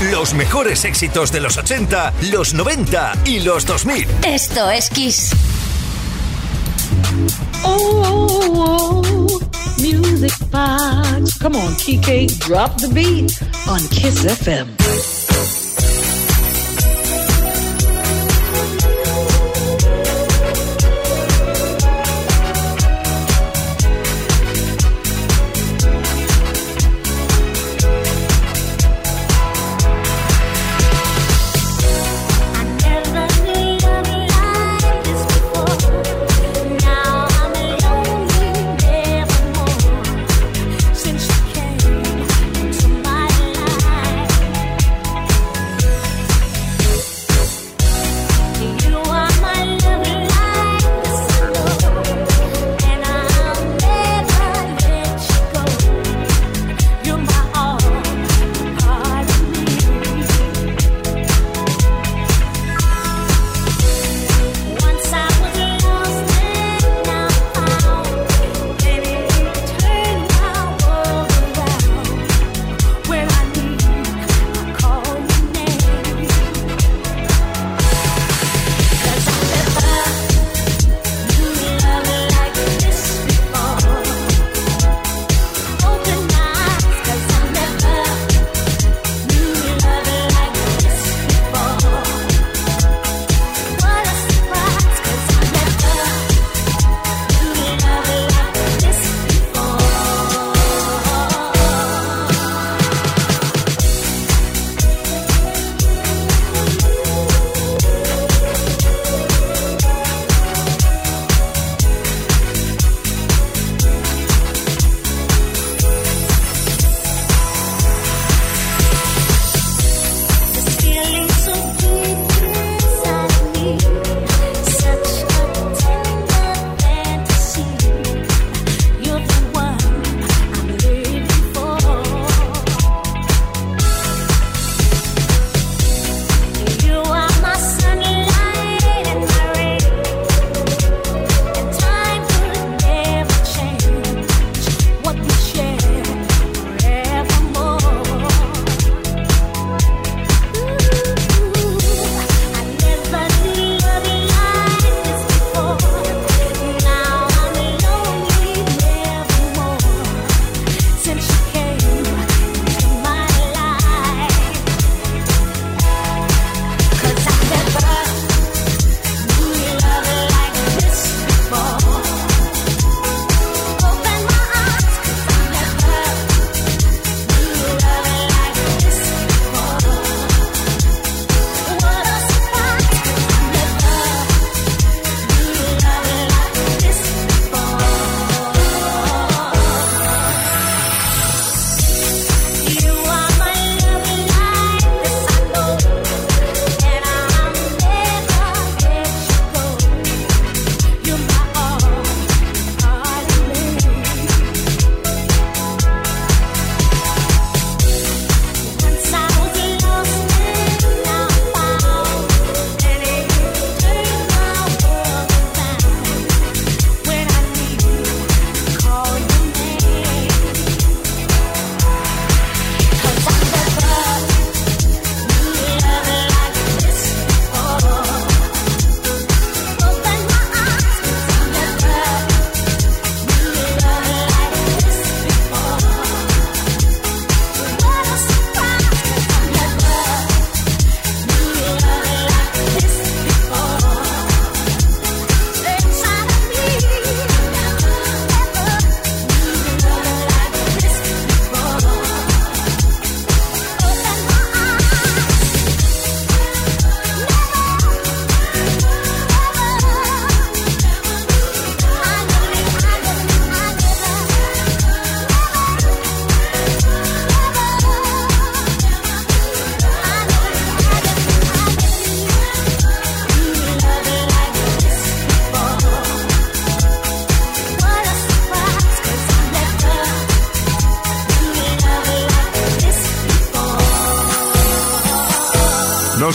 Los mejores éxitos de los 80, los 90 y los 2000. Esto es Kiss. Oh, oh, oh, music box. Come on, Kike, drop the beat on Kiss FM.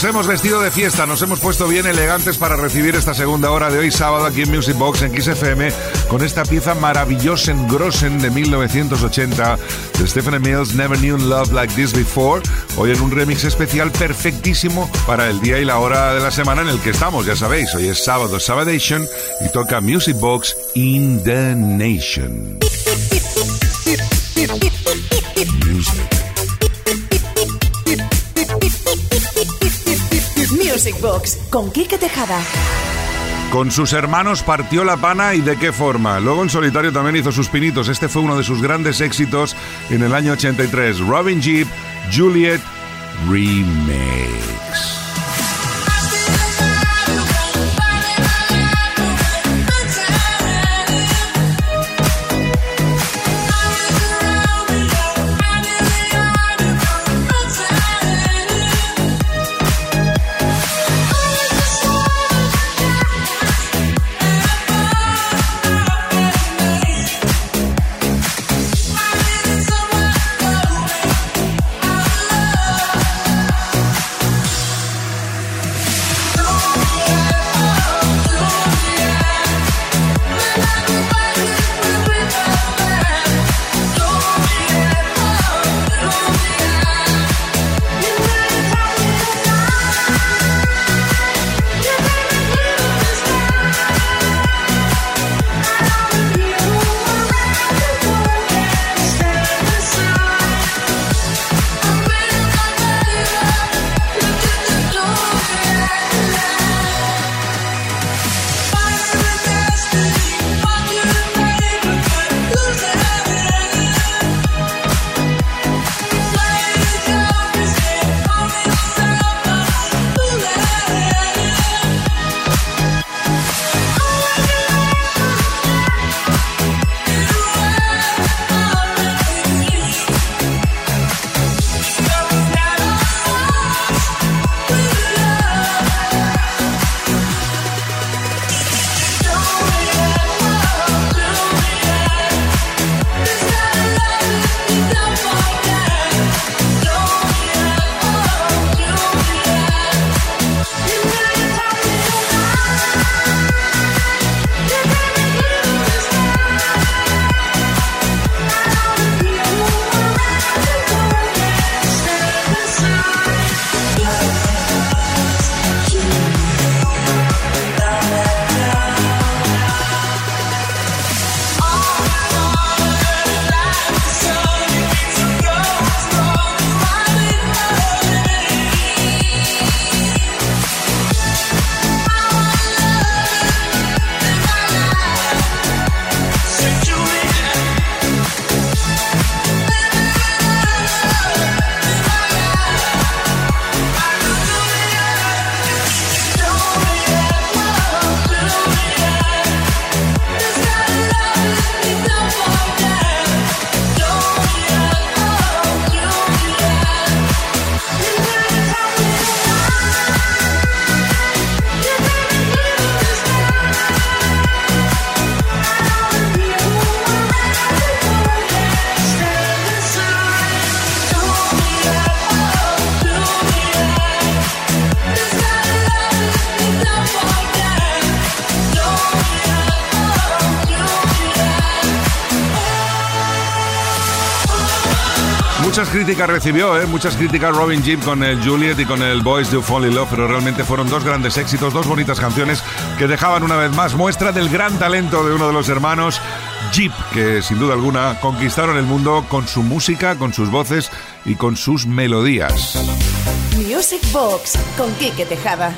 Nos hemos vestido de fiesta, nos hemos puesto bien elegantes para recibir esta segunda hora de hoy sábado aquí en Music Box en XFM con esta pieza maravillosa en Grossen de 1980 de Stephanie Mills, Never Knew Love Like This Before. Hoy en un remix especial perfectísimo para el día y la hora de la semana en el que estamos, ya sabéis. Hoy es sábado, Sabadation y toca Music Box in the Nation. Music Box con Quique Tejada. Con sus hermanos partió la pana y de qué forma. Luego en solitario también hizo sus pinitos. Este fue uno de sus grandes éxitos en el año 83. Robin Jeep, Juliet Remix. Críticas recibió, ¿eh? muchas críticas Robin Jeep con el Juliet y con el Boys Do Fall in Love, pero realmente fueron dos grandes éxitos, dos bonitas canciones que dejaban una vez más muestra del gran talento de uno de los hermanos Jeep, que sin duda alguna conquistaron el mundo con su música, con sus voces y con sus melodías. Music Box con Kike Tejada.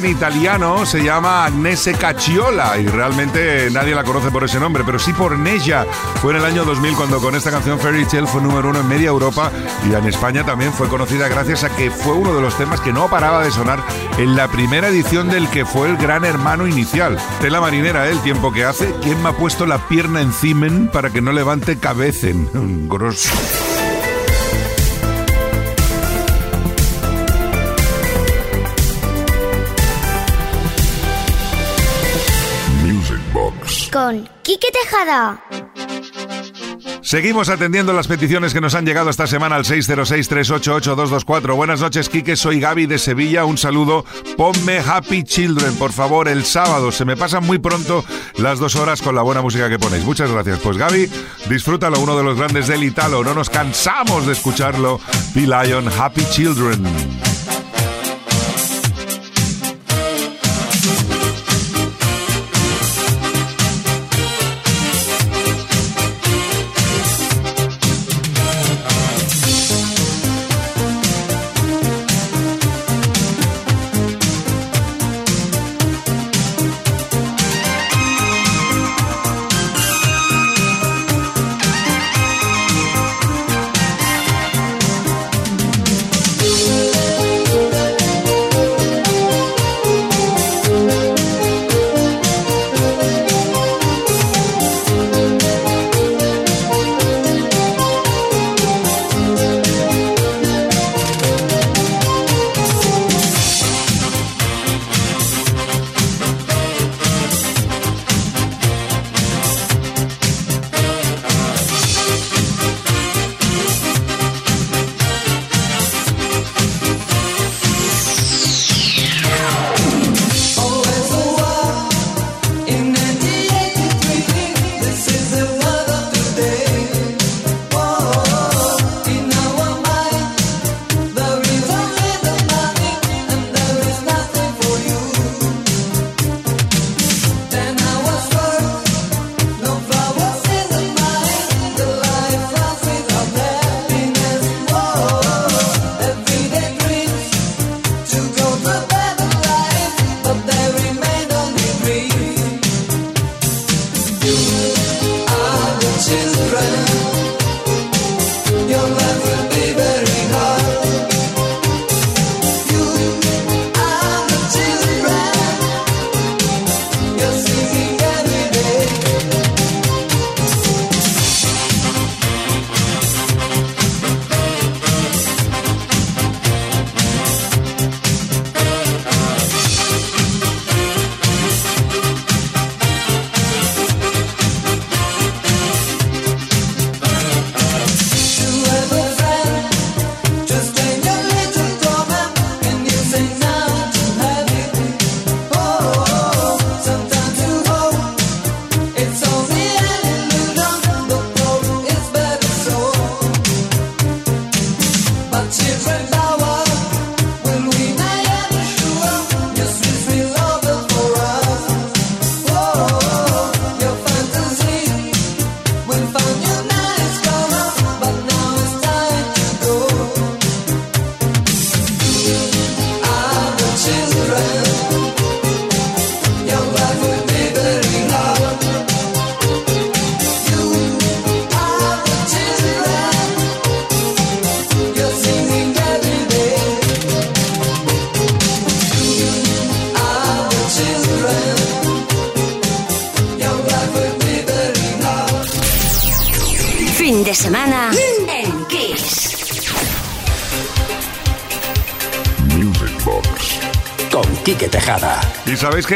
Origen italiano, se llama Agnese Cacciola y realmente nadie la conoce por ese nombre, pero sí por Neja. Fue en el año 2000 cuando con esta canción Fairy Tale fue número uno en media Europa y en España también fue conocida gracias a que fue uno de los temas que no paraba de sonar en la primera edición del que fue el gran hermano inicial. Tela marinera, ¿eh? el tiempo que hace. ¿Quién me ha puesto la pierna encima para que no levante cabecen? Grosso. Con Quique Tejada. Seguimos atendiendo las peticiones que nos han llegado esta semana al 606-388-224. Buenas noches, Quique. Soy Gaby de Sevilla. Un saludo. Ponme Happy Children, por favor, el sábado. Se me pasan muy pronto las dos horas con la buena música que ponéis. Muchas gracias. Pues Gaby, disfrútalo, uno de los grandes del Italo. No nos cansamos de escucharlo. P-Lion, Happy Children.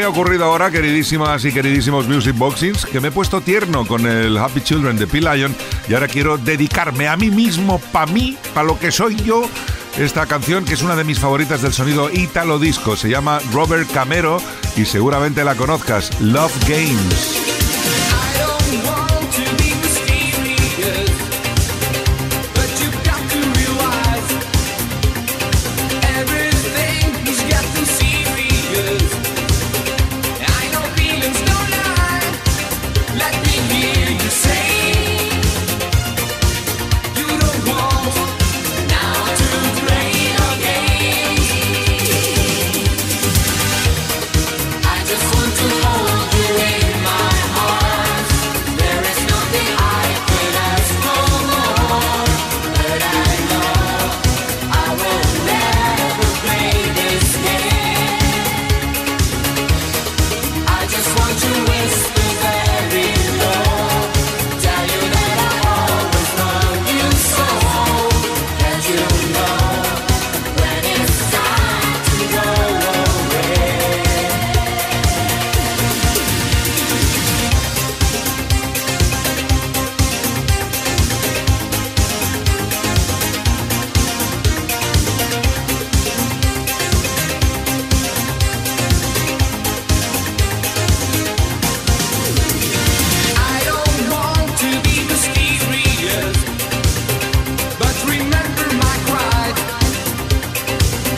¿Y sabéis qué ha ocurrido ahora, queridísimas y queridísimos Music Boxings? Que me he puesto tierno con el Happy Children de P-Lion y ahora quiero dedicarme a mí mismo, para mí, para lo que soy yo, esta canción que es una de mis favoritas del sonido italo disco. Se llama Robert Camero y seguramente la conozcas, Love Games.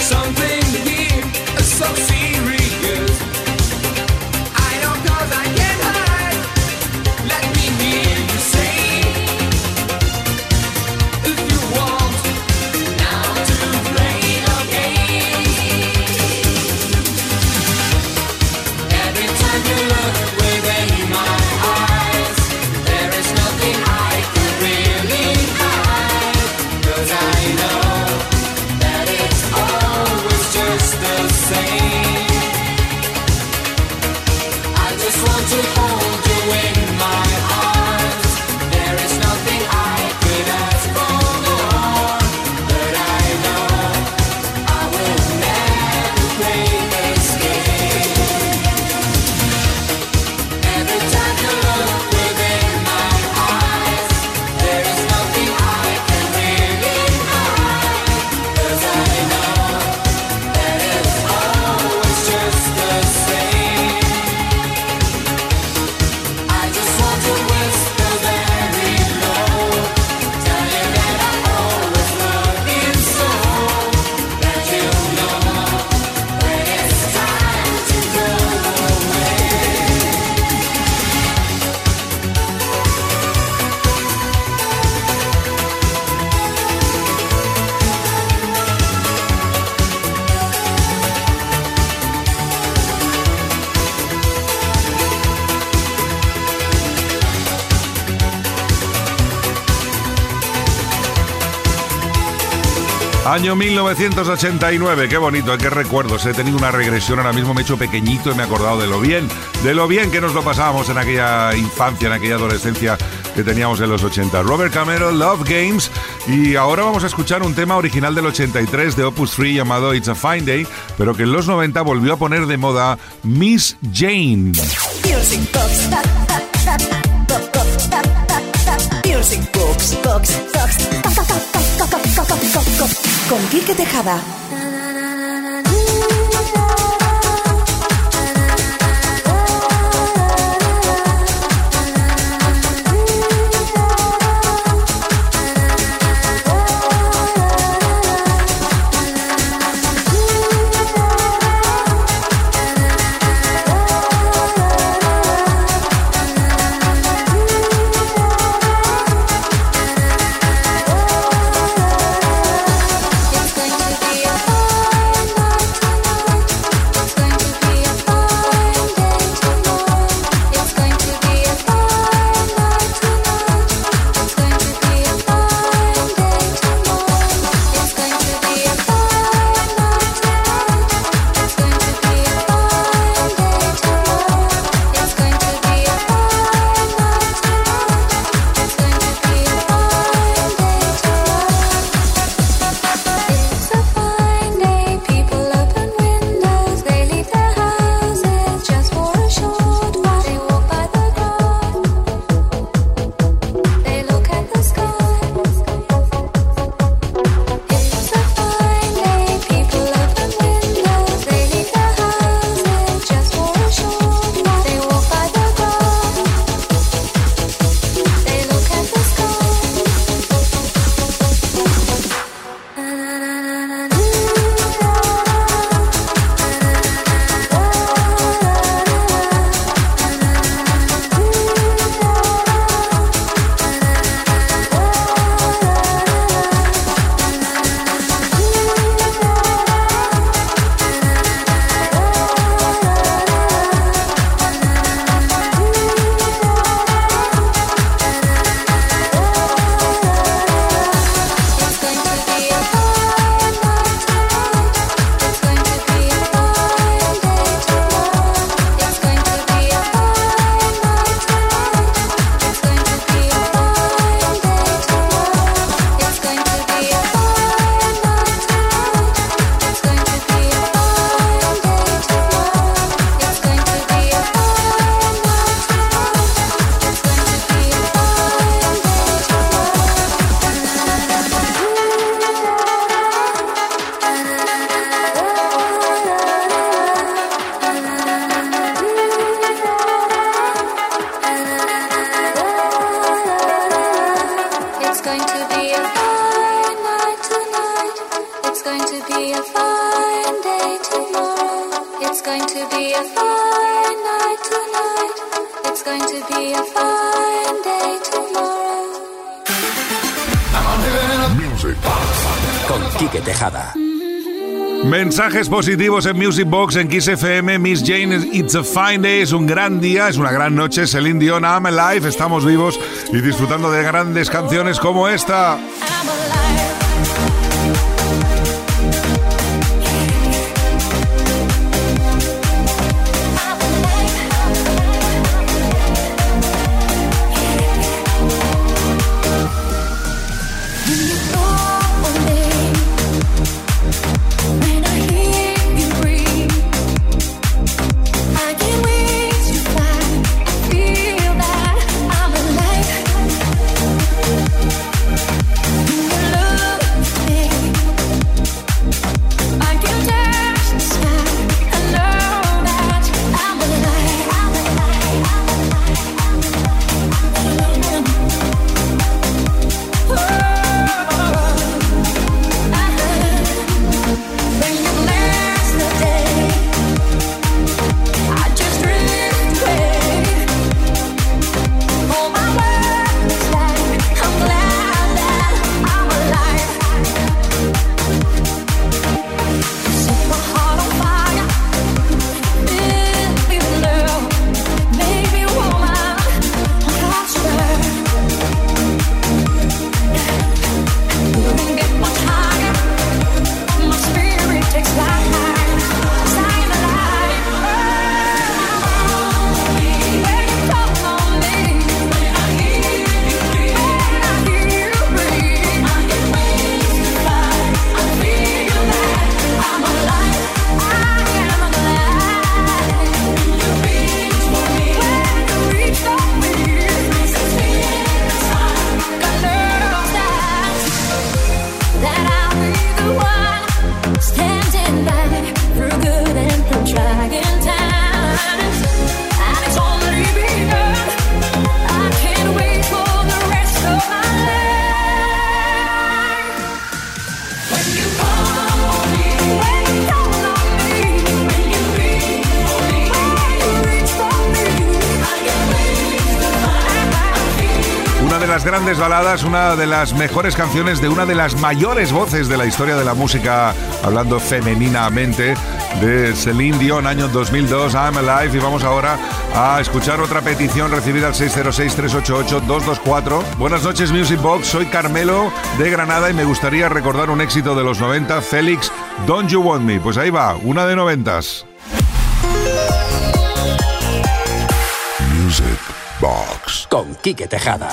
something deep, a substance. Año 1989, qué bonito, qué recuerdos. He tenido una regresión, ahora mismo me he hecho pequeñito y me he acordado de lo bien, de lo bien que nos lo pasábamos en aquella infancia, en aquella adolescencia que teníamos en los 80. Robert Camero, Love Games. Y ahora vamos a escuchar un tema original del 83 de Opus 3 llamado It's a Fine Day, pero que en los 90 volvió a poner de moda Miss Jane. Music Box. Box. Box. Con Quique Tejada. con Quique Tejada. Mensajes positivos en Music Box en Kiss FM. Miss Jane, It's a Fine Day, es un gran día, es una gran noche. Celine Dion, I'm Alive, estamos vivos y disfrutando de grandes canciones como esta. Baladas, una de las mejores canciones de una de las mayores voces de la historia de la música, hablando femeninamente, de Celine Dion, año 2002, I'm Alive. Y vamos ahora a escuchar otra petición recibida al 606-388-224. Buenas noches, Music Box. Soy Carmelo de Granada y me gustaría recordar un éxito de los 90, Félix, Don't You Want Me. Pues ahí va, una de noventas. Music Box con Quique Tejada.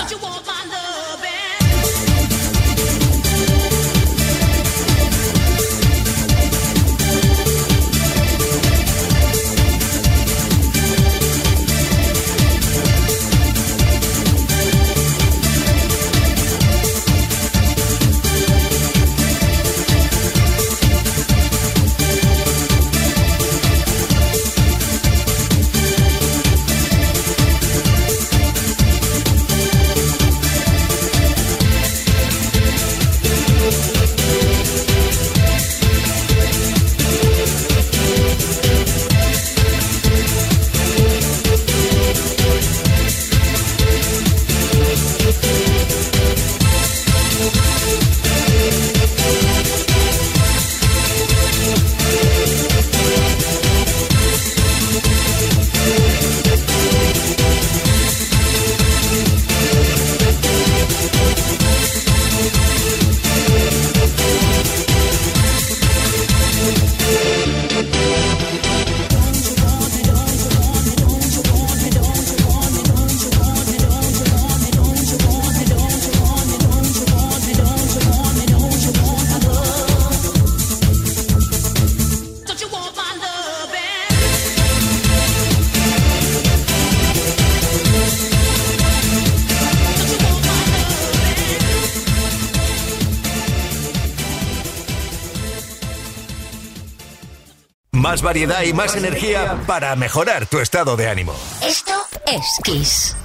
Variedad y más energía para mejorar tu estado de ánimo. Esto es Kiss.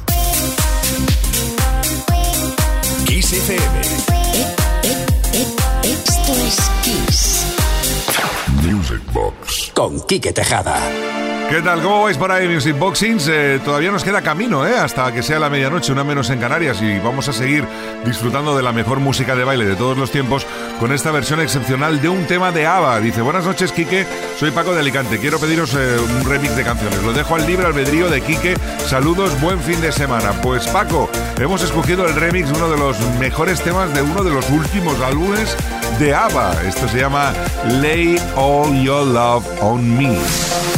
Kiss FM. Box con Quique Tejada. ¿Qué tal? ¿Cómo vais por ahí, Music Boxings? Eh, todavía nos queda camino, ¿eh? Hasta que sea la medianoche, una menos en Canarias, y vamos a seguir disfrutando de la mejor música de baile de todos los tiempos con esta versión excepcional de un tema de ABBA. Dice, buenas noches, Quique, soy Paco de Alicante, quiero pediros eh, un remix de canciones. Lo dejo al libre albedrío de Quique. Saludos, buen fin de semana. Pues Paco, hemos escogido el remix, uno de los mejores temas de uno de los últimos álbumes de ABBA. Esto se llama Lay All Your Love on Me.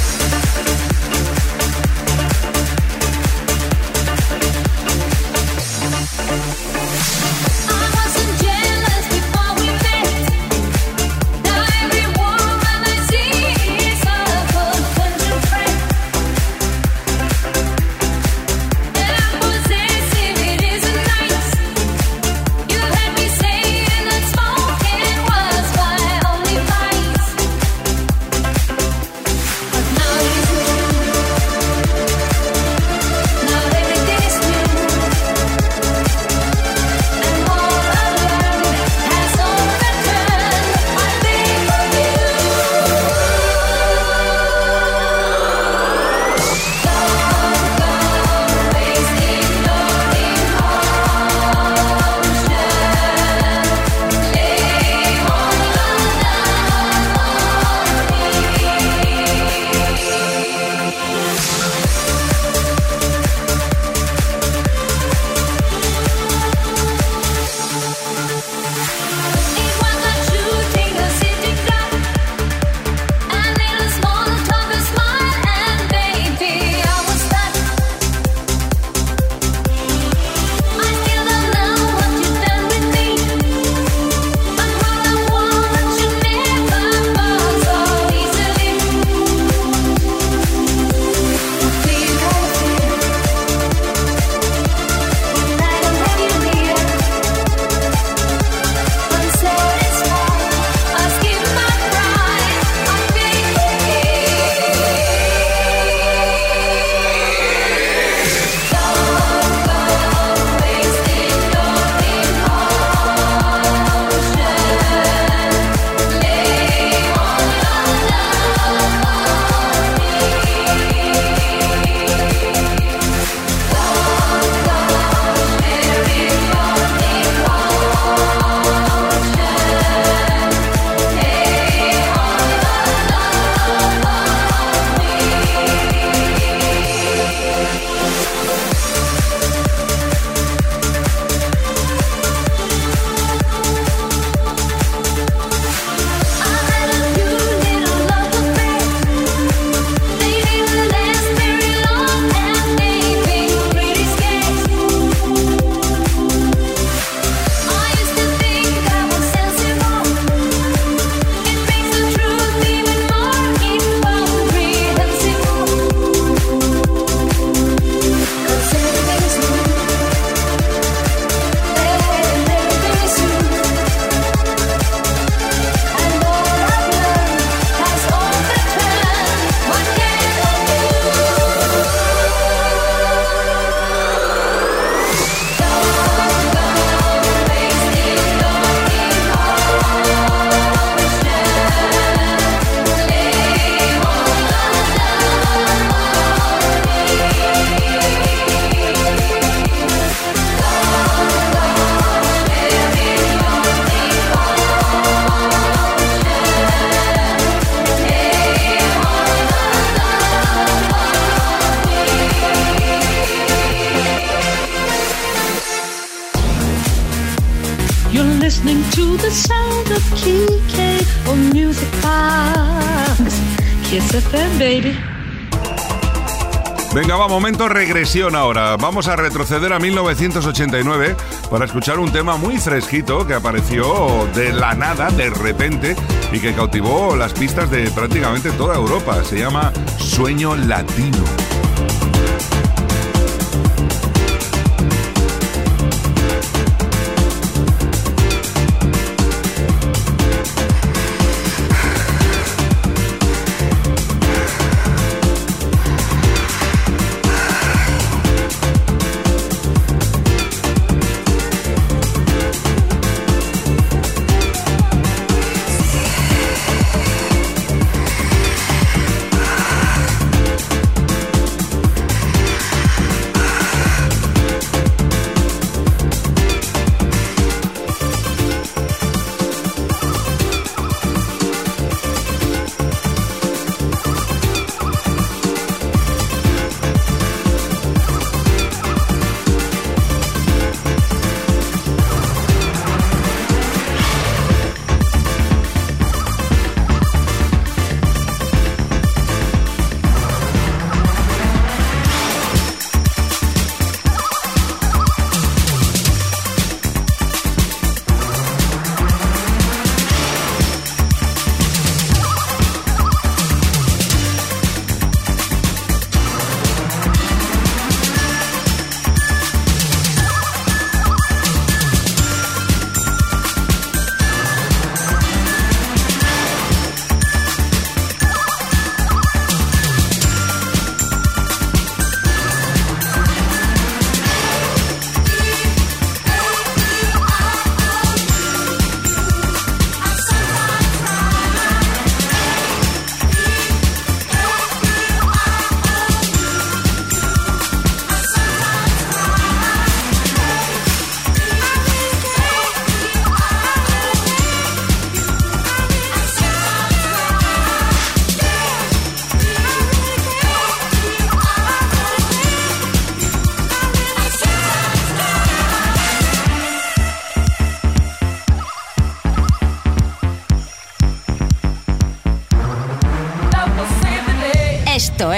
Regresión ahora. Vamos a retroceder a 1989 para escuchar un tema muy fresquito que apareció de la nada, de repente, y que cautivó las pistas de prácticamente toda Europa. Se llama Sueño Latino.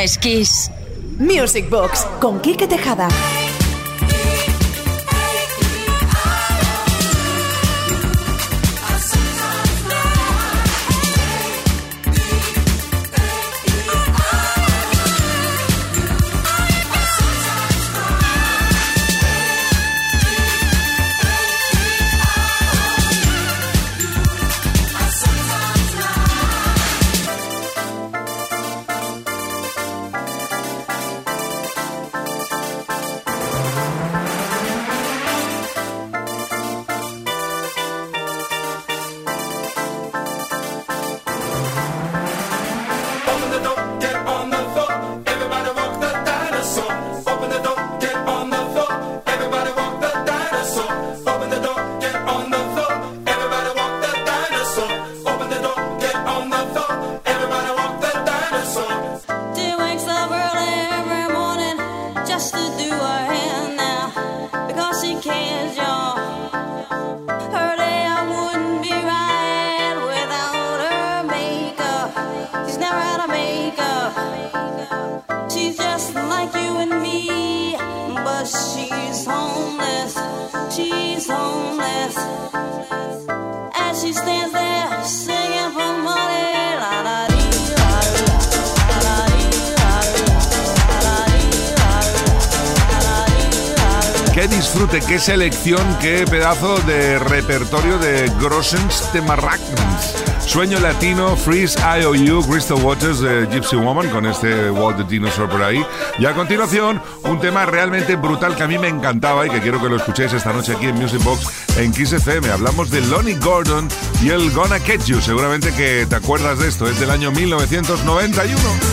Es. Music Box con Quique Tejada. Qué selección, qué pedazo de repertorio de Grossens de Marrakech. Sueño Latino, Freeze IOU, Crystal Waters Gypsy Woman con este Walt the Dinosaur por ahí. Y a continuación, un tema realmente brutal que a mí me encantaba y que quiero que lo escuchéis esta noche aquí en Music Box en Kiss FM. Hablamos de Lonnie Gordon y el Gonna Catch You. Seguramente que te acuerdas de esto, es del año 1991.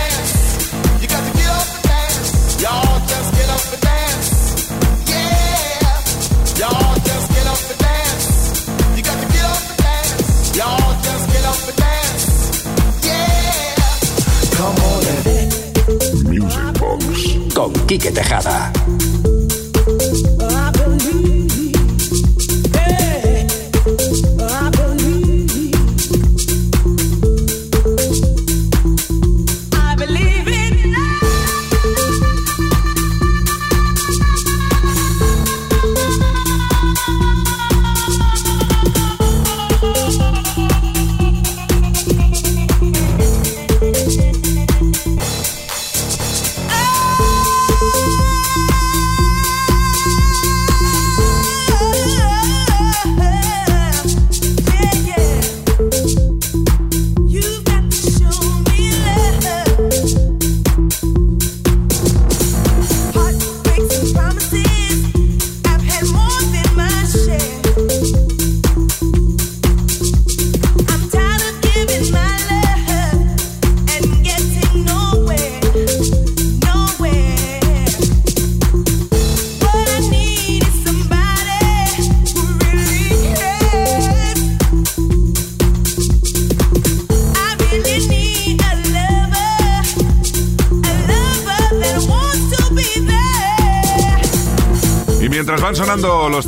Quique Tejada.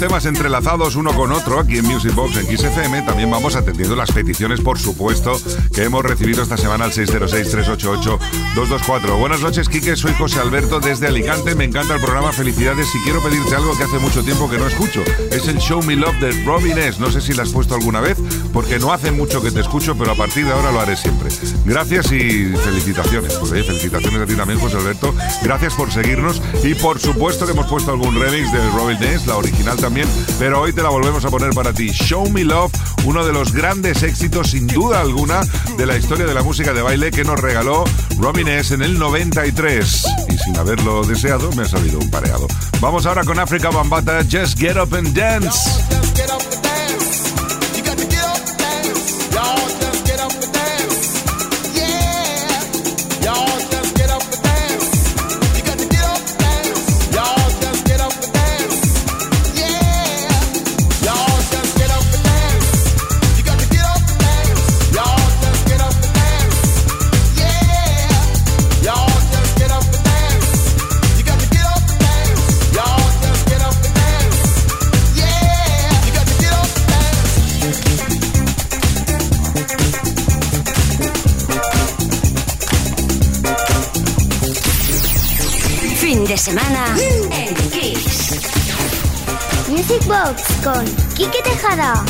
Temas entrelazados uno con otro aquí en Music Box en XFM, también vamos atendiendo las peticiones, por supuesto, que hemos recibido esta semana al 606-388-224. Buenas noches, Quique. Soy José Alberto desde Alicante. Me encanta el programa. Felicidades. Y quiero pedirte algo que hace mucho tiempo que no escucho. Es el Show Me Love de Robin S. No sé si la has puesto alguna vez, porque no hace mucho que te escucho, pero a partir de ahora lo haré siempre. Gracias y felicitaciones. Pues, eh, felicitaciones a ti también, José Alberto. Gracias por seguirnos y por supuesto que hemos puesto algún remix de Robin S., la original también, pero hoy te la volvemos a poner para ti. Show Me Love, uno de los grandes éxitos, sin duda alguna, de la historia de la música de baile que nos regaló Robin S. en el 93. Y sin haberlo deseado, me ha salido un pareado. Vamos ahora con África Bambata, Just Get Up and Dance. Con Kike Tejada.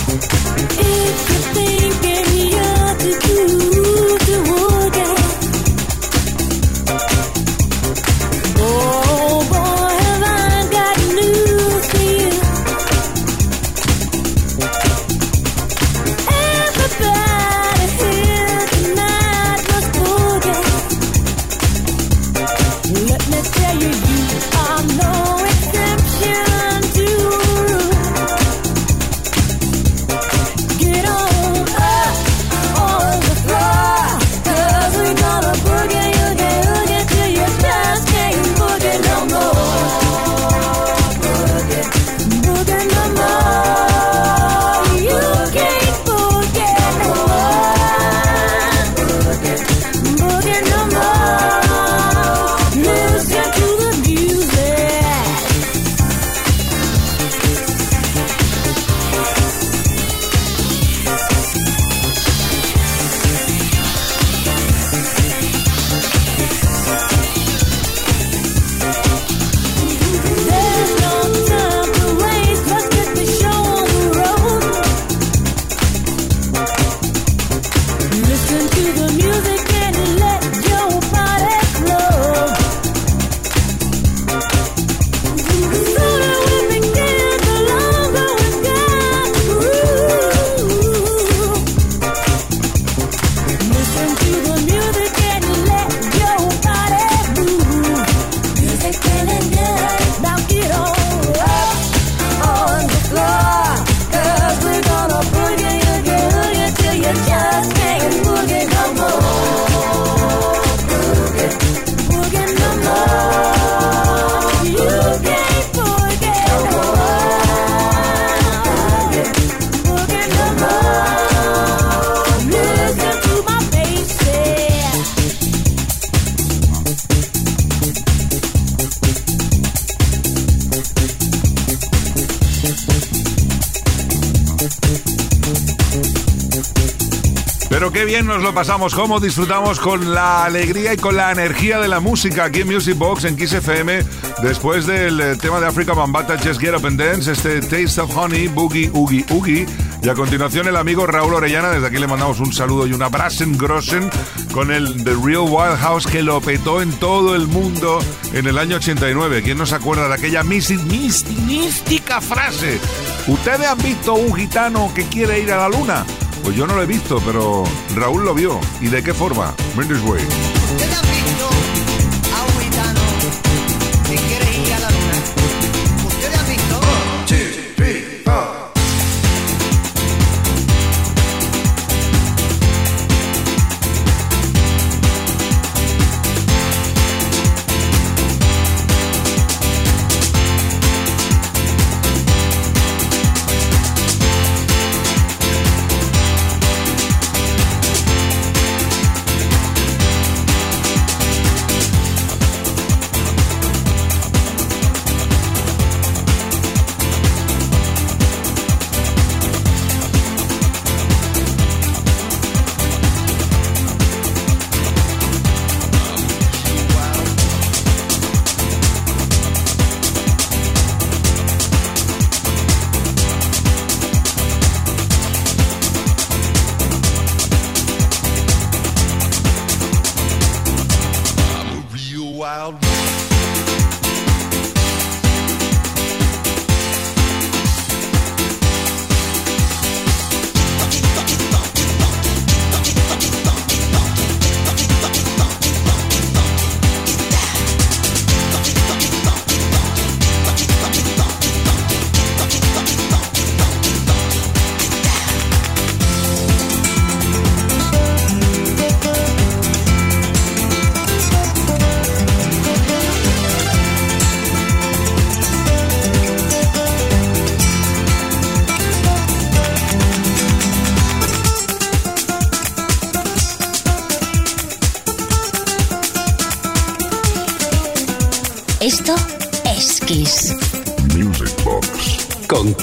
Pasamos, cómo disfrutamos con la alegría y con la energía de la música aquí en Music Box en Kiss FM después del eh, tema de Africa Bambata Just Get Up and Dance, este Taste of Honey, Boogie Oogie Oogie. Y a continuación el amigo Raúl Orellana, desde aquí le mandamos un saludo y un abrazo grossen con el The Real Wild House que lo petó en todo el mundo en el año 89. ¿Quién no se acuerda de aquella mística frase? ¿Ustedes han visto un gitano que quiere ir a la luna? Pues yo no lo he visto, pero Raúl lo vio. ¿Y de qué forma? Mendes Way.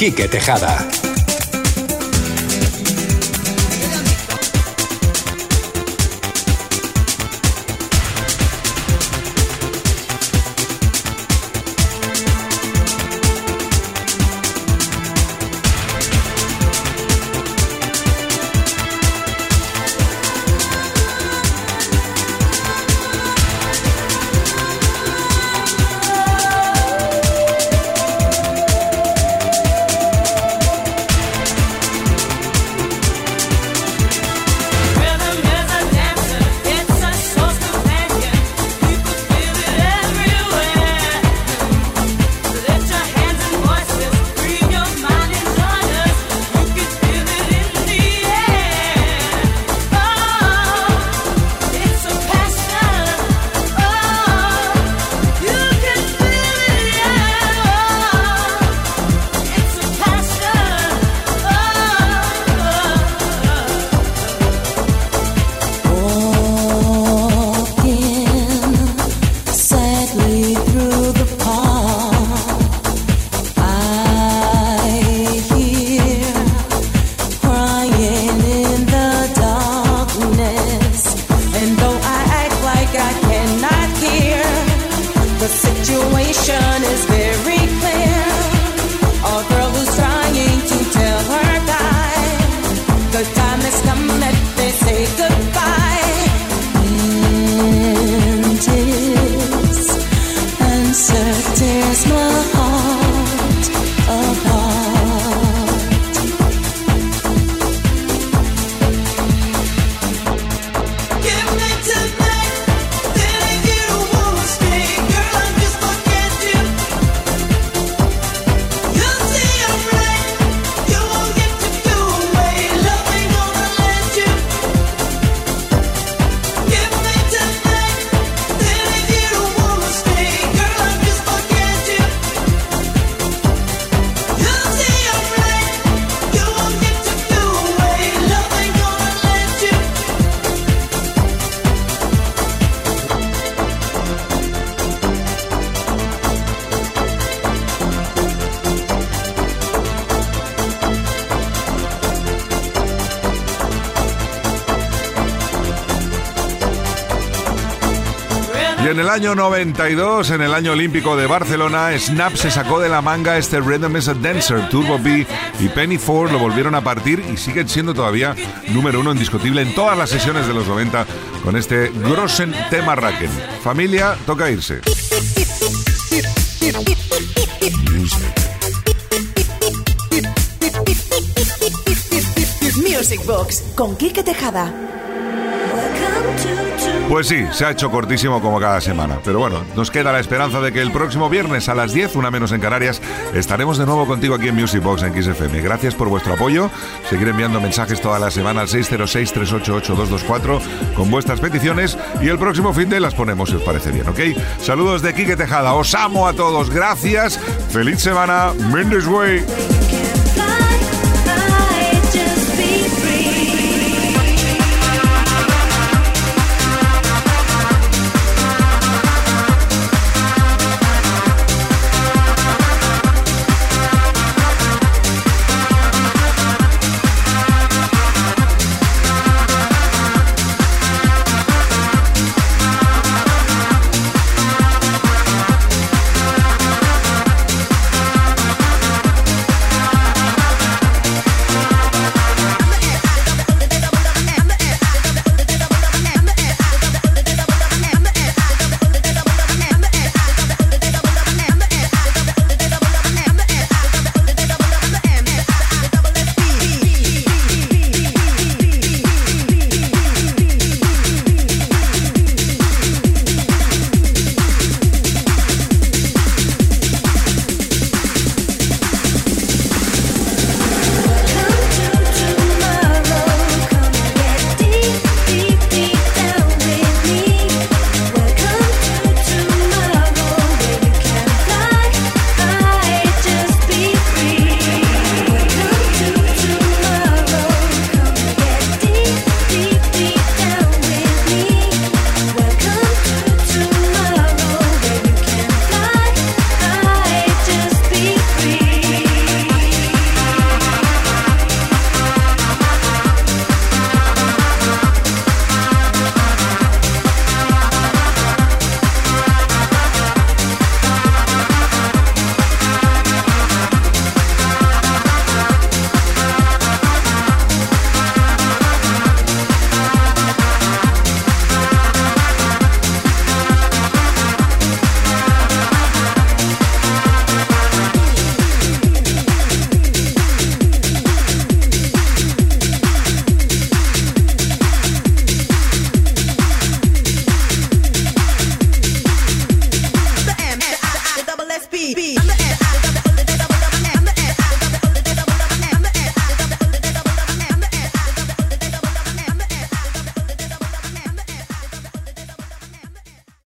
Quique Tejada. En el año 92, en el año olímpico de Barcelona, Snap se sacó de la manga este Rhythm is a Dancer. Turbo B y Penny Ford lo volvieron a partir y siguen siendo todavía número uno indiscutible en todas las sesiones de los 90 con este Grossen tema Raken. Familia, toca irse. Music Box con Quique Tejada. Pues sí, se ha hecho cortísimo como cada semana. Pero bueno, nos queda la esperanza de que el próximo viernes a las 10, una menos en Canarias, estaremos de nuevo contigo aquí en Music Box en XFM. Gracias por vuestro apoyo. Seguir enviando mensajes toda la semana al 606-388-224 con vuestras peticiones y el próximo fin de las ponemos si os parece bien, ¿ok? Saludos de Quique Tejada. Os amo a todos. Gracias. Feliz semana. Mendes Way.